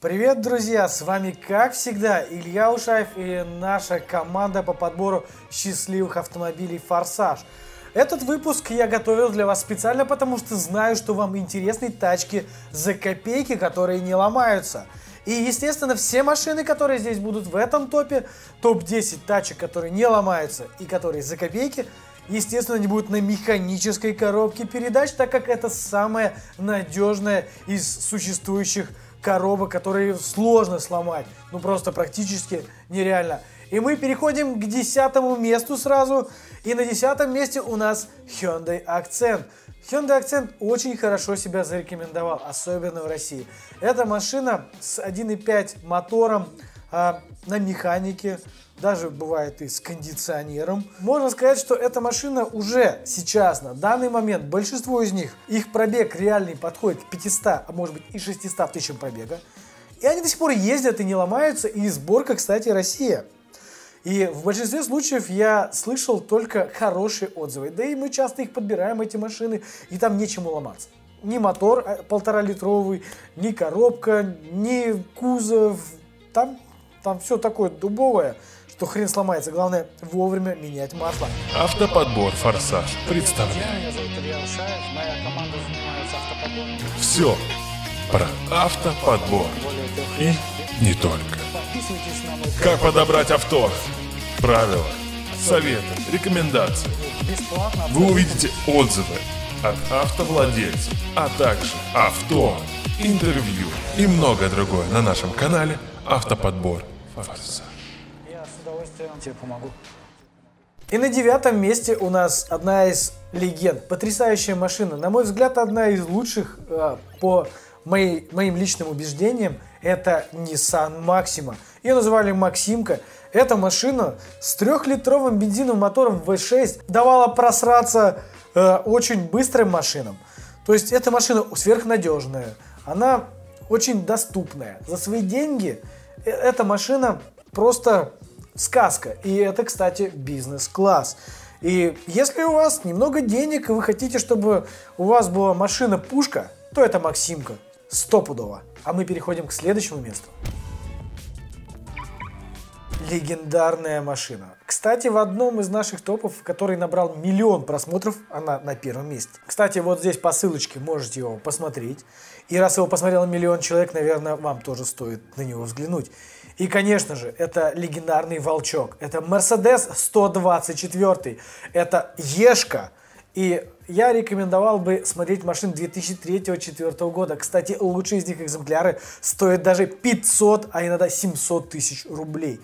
Привет, друзья! С вами, как всегда, Илья Ушаев и наша команда по подбору счастливых автомобилей «Форсаж». Этот выпуск я готовил для вас специально, потому что знаю, что вам интересны тачки за копейки, которые не ломаются. И, естественно, все машины, которые здесь будут в этом топе, топ-10 тачек, которые не ломаются и которые за копейки, естественно, не будут на механической коробке передач, так как это самая надежная из существующих коробок, которые сложно сломать. Ну просто практически нереально. И мы переходим к десятому месту сразу. И на десятом месте у нас Hyundai Accent. Hyundai Accent очень хорошо себя зарекомендовал, особенно в России. Это машина с 1.5 мотором а, на механике, даже бывает и с кондиционером. Можно сказать, что эта машина уже сейчас, на данный момент, большинство из них, их пробег реальный подходит к 500, а может быть и 600 тысячам пробега. И они до сих пор ездят и не ломаются, и сборка, кстати, Россия. И в большинстве случаев я слышал только хорошие отзывы. Да и мы часто их подбираем, эти машины, и там нечему ломаться. Ни мотор а, полтора литровый, ни коробка, ни кузов. Там, там все такое дубовое что хрен сломается. Главное вовремя менять масло. Автоподбор «Форсаж» представляет. Все про автоподбор. И не только. Как подобрать авто? Правила, советы, рекомендации. Вы увидите отзывы от автовладельцев, а также авто, интервью и многое другое на нашем канале «Автоподбор Форсаж» удовольствием тебе помогу. И на девятом месте у нас одна из легенд. Потрясающая машина. На мой взгляд, одна из лучших э, по моей, моим личным убеждениям. Это Nissan Maxima. Ее называли Максимка. Эта машина с трехлитровым бензиновым мотором V6 давала просраться э, очень быстрым машинам. То есть эта машина сверхнадежная. Она очень доступная. За свои деньги эта машина просто сказка. И это, кстати, бизнес-класс. И если у вас немного денег, и вы хотите, чтобы у вас была машина-пушка, то это Максимка. Стопудово. А мы переходим к следующему месту. Легендарная машина. Кстати, в одном из наших топов, который набрал миллион просмотров, она на первом месте. Кстати, вот здесь по ссылочке можете его посмотреть. И раз его посмотрел миллион человек, наверное, вам тоже стоит на него взглянуть. И, конечно же, это легендарный волчок. Это Mercedes 124. Это Ешка. И я рекомендовал бы смотреть машин 2003-2004 года. Кстати, лучшие из них экземпляры стоят даже 500, а иногда 700 тысяч рублей.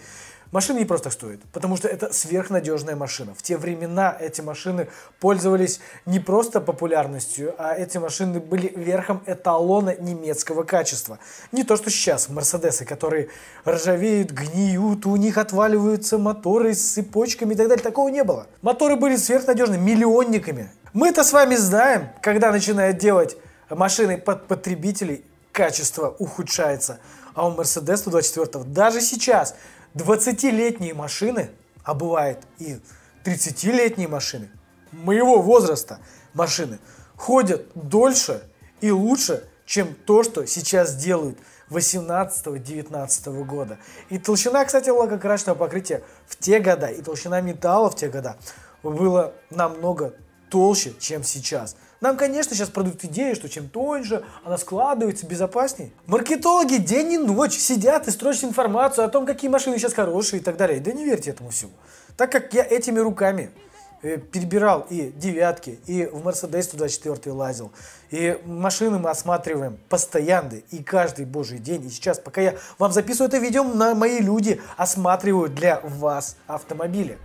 Машина не просто стоит, потому что это сверхнадежная машина. В те времена эти машины пользовались не просто популярностью, а эти машины были верхом эталона немецкого качества. Не то, что сейчас Мерседесы, которые ржавеют, гниют, у них отваливаются моторы с цепочками и так далее. Такого не было. Моторы были сверхнадежными, миллионниками. Мы-то с вами знаем, когда начинают делать машины под потребителей, качество ухудшается. А у Mercedes 124 даже сейчас 20-летние машины, а бывает и 30-летние машины, моего возраста машины, ходят дольше и лучше, чем то, что сейчас делают 18-19 года. И толщина, кстати, лакокрасочного покрытия в те года, и толщина металла в те года было намного толще, чем сейчас. Нам, конечно, сейчас продают идею, что чем тоньше она складывается, безопаснее. Маркетологи день и ночь сидят и строчат информацию о том, какие машины сейчас хорошие и так далее. Да не верьте этому всему. Так как я этими руками э, перебирал и девятки, и в Mercedes 124 лазил. И машины мы осматриваем постоянно и каждый божий день. И сейчас, пока я вам записываю это видео, на мои люди осматривают для вас автомобили.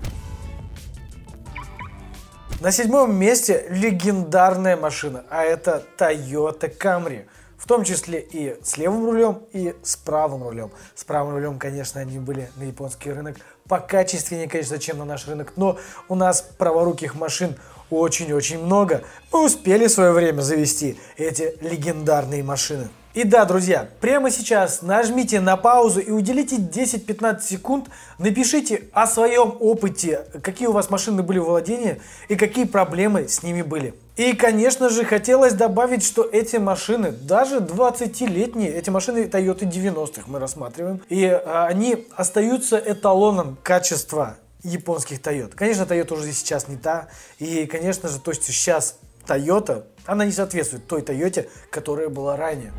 На седьмом месте легендарная машина, а это Toyota Camry. В том числе и с левым рулем, и с правым рулем. С правым рулем, конечно, они были на японский рынок покачественнее, конечно, чем на наш рынок. Но у нас праворуких машин очень-очень много. Мы успели в свое время завести эти легендарные машины. И да, друзья, прямо сейчас нажмите на паузу и уделите 10-15 секунд, напишите о своем опыте, какие у вас машины были в владении и какие проблемы с ними были. И, конечно же, хотелось добавить, что эти машины, даже 20-летние, эти машины Toyota 90-х мы рассматриваем, и а, они остаются эталоном качества японских Toyota. Конечно, Toyota уже сейчас не та, и, конечно же, то, что сейчас Toyota, она не соответствует той Toyota, которая была ранее.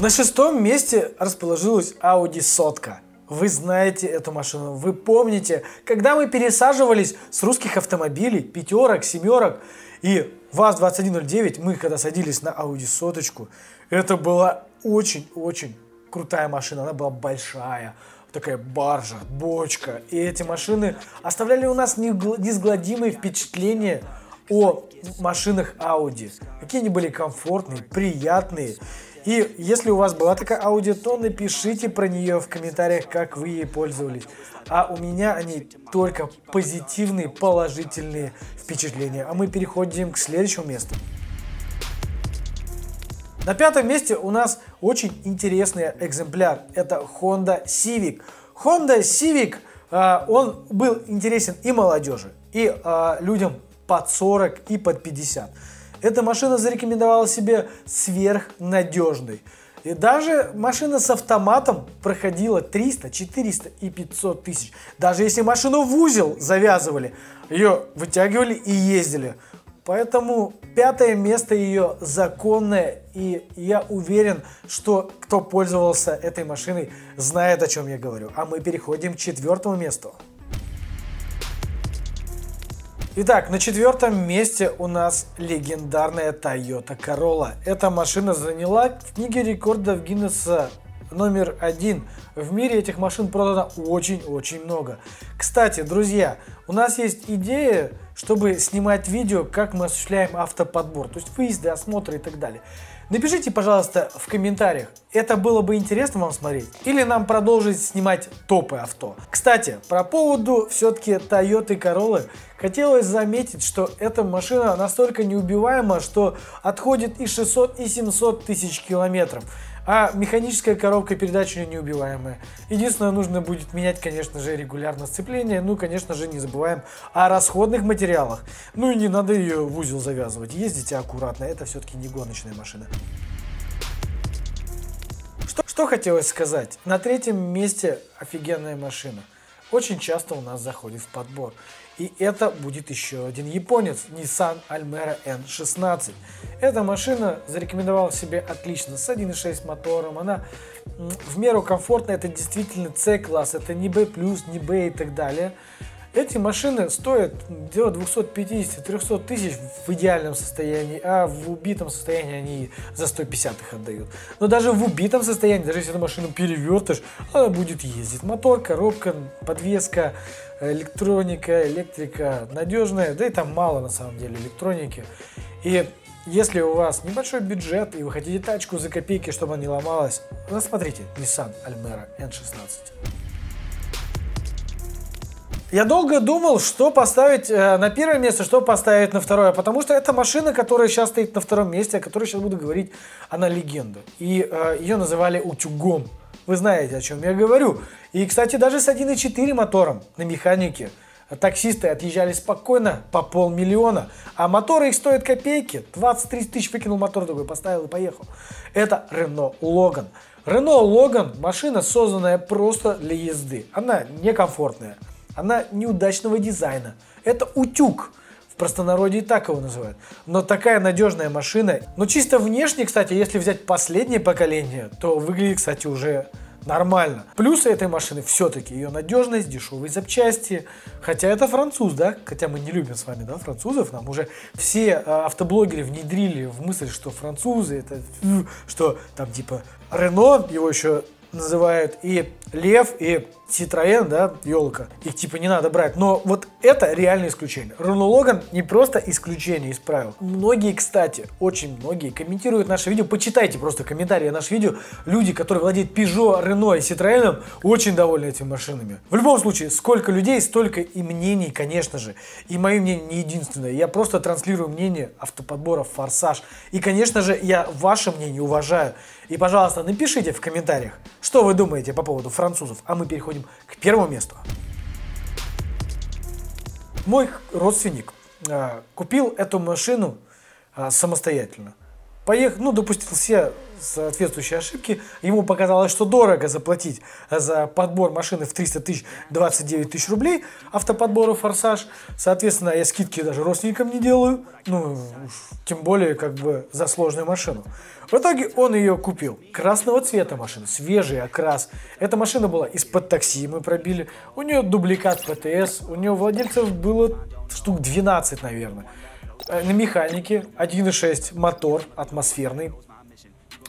На шестом месте расположилась Audi сотка. Вы знаете эту машину, вы помните, когда мы пересаживались с русских автомобилей, пятерок, семерок, и ВАЗ-2109, мы когда садились на Audi соточку, это была очень-очень крутая машина, она была большая, такая баржа, бочка. И эти машины оставляли у нас неизгладимые впечатления о машинах Audi. Какие они были комфортные, приятные. И если у вас была такая Audi, то напишите про нее в комментариях, как вы ей пользовались. А у меня они только позитивные, положительные впечатления. А мы переходим к следующему месту. На пятом месте у нас очень интересный экземпляр. Это Honda Civic. Honda Civic, а, он был интересен и молодежи, и а, людям под 40 и под 50. Эта машина зарекомендовала себе сверхнадежной. И даже машина с автоматом проходила 300, 400 и 500 тысяч. Даже если машину в узел завязывали, ее вытягивали и ездили. Поэтому пятое место ее законное, и я уверен, что кто пользовался этой машиной, знает, о чем я говорю. А мы переходим к четвертому месту. Итак, на четвертом месте у нас легендарная Toyota Corolla. Эта машина заняла в книге рекордов Гиннесса номер один. В мире этих машин продано очень-очень много. Кстати, друзья, у нас есть идея, чтобы снимать видео, как мы осуществляем автоподбор, то есть выезды, осмотры и так далее. Напишите, пожалуйста, в комментариях, это было бы интересно вам смотреть, или нам продолжить снимать топы авто. Кстати, про поводу все-таки Toyota Corolla, хотелось заметить, что эта машина настолько неубиваема, что отходит и 600, и 700 тысяч километров. А механическая коробка передач у нее неубиваемая. Единственное, нужно будет менять, конечно же, регулярно сцепление. Ну, конечно же, не забываем о расходных материалах. Ну и не надо ее в узел завязывать. Ездите аккуратно, это все-таки не гоночная машина. Что, что хотелось сказать? На третьем месте офигенная машина. Очень часто у нас заходит в подбор. И это будет еще один японец, Nissan Almera N16. Эта машина зарекомендовала себе отлично, с 1.6 мотором, она в меру комфортная, это действительно C-класс, это не B+, не B и так далее. Эти машины стоят где-то 250-300 тысяч в идеальном состоянии, а в убитом состоянии они за 150 их отдают. Но даже в убитом состоянии, даже если эту машину перевертышь, она будет ездить. Мотор, коробка, подвеска, электроника, электрика надежная, да и там мало на самом деле электроники. И если у вас небольшой бюджет и вы хотите тачку за копейки, чтобы она не ломалась, посмотрите Nissan Almera N16. Я долго думал, что поставить э, на первое место, что поставить на второе, потому что это машина, которая сейчас стоит на втором месте, о которой сейчас буду говорить, она легенда. И э, ее называли утюгом. Вы знаете, о чем я говорю. И, кстати, даже с 1.4 мотором на механике таксисты отъезжали спокойно по полмиллиона, а моторы их стоят копейки. 20-30 тысяч выкинул мотор такой, поставил и поехал. Это Renault Logan. Renault Logan машина, созданная просто для езды. Она некомфортная. Она неудачного дизайна. Это утюг. В простонародье и так его называют. Но такая надежная машина. Но чисто внешне, кстати, если взять последнее поколение, то выглядит, кстати, уже нормально. Плюсы этой машины все-таки ее надежность, дешевые запчасти. Хотя это француз, да? Хотя мы не любим с вами, да, французов. Нам уже все э, автоблогеры внедрили в мысль, что французы это, что там типа Рено, его еще называют и Лев, и Citroёn, да, елка, их типа не надо брать. Но вот это реальное исключение. Renault Logan не просто исключение из правил. Многие, кстати, очень многие комментируют наше видео. Почитайте просто комментарии наше видео. Люди, которые владеют Peugeot, Renault и Citroёn, очень довольны этими машинами. В любом случае, сколько людей, столько и мнений, конечно же. И мое мнение не единственное. Я просто транслирую мнение автоподбора «Форсаж». И, конечно же, я ваше мнение уважаю. И, пожалуйста, напишите в комментариях, что вы думаете по поводу французов. А мы переходим к первому месту. Мой родственник э, купил эту машину э, самостоятельно. Поехал, ну, допустил все соответствующие ошибки. Ему показалось, что дорого заплатить за подбор машины в 300 тысяч 29 тысяч рублей автоподбора «Форсаж». Соответственно, я скидки даже родственникам не делаю. Ну, тем более, как бы, за сложную машину. В итоге он ее купил. Красного цвета машина, свежий окрас. Эта машина была из-под такси, мы пробили. У нее дубликат ПТС, у нее владельцев было штук 12, наверное. Э, на механике 1.6 мотор атмосферный.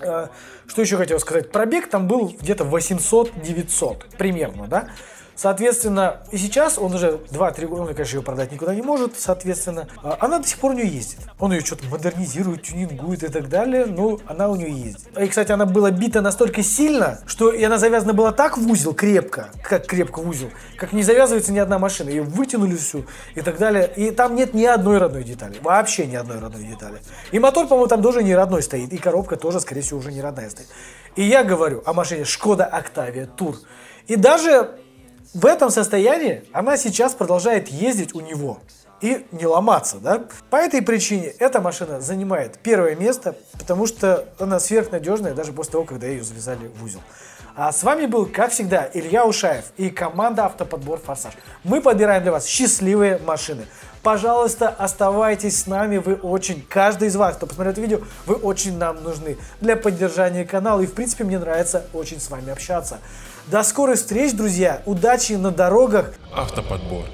Э, что еще хотел сказать? Пробег там был где-то 800-900 примерно, да? Соответственно, и сейчас он уже 2-3 года, он, конечно, ее продать никуда не может, соответственно. А она до сих пор у нее ездит. Он ее что-то модернизирует, тюнингует и так далее, но она у нее ездит. И, кстати, она была бита настолько сильно, что и она завязана была так в узел, крепко, как крепко в узел, как не завязывается ни одна машина. Ее вытянули всю и так далее. И там нет ни одной родной детали. Вообще ни одной родной детали. И мотор, по-моему, там тоже не родной стоит. И коробка тоже, скорее всего, уже не родная стоит. И я говорю о машине Шкода Octavia Tour. И даже в этом состоянии она сейчас продолжает ездить у него и не ломаться, да? По этой причине эта машина занимает первое место, потому что она сверхнадежная даже после того, когда ее завязали в узел. А с вами был, как всегда, Илья Ушаев и команда Автоподбор Форсаж. Мы подбираем для вас счастливые машины. Пожалуйста, оставайтесь с нами, вы очень, каждый из вас, кто посмотрел это видео, вы очень нам нужны для поддержания канала. И, в принципе, мне нравится очень с вами общаться. До скорых встреч, друзья. Удачи на дорогах. Автоподбор.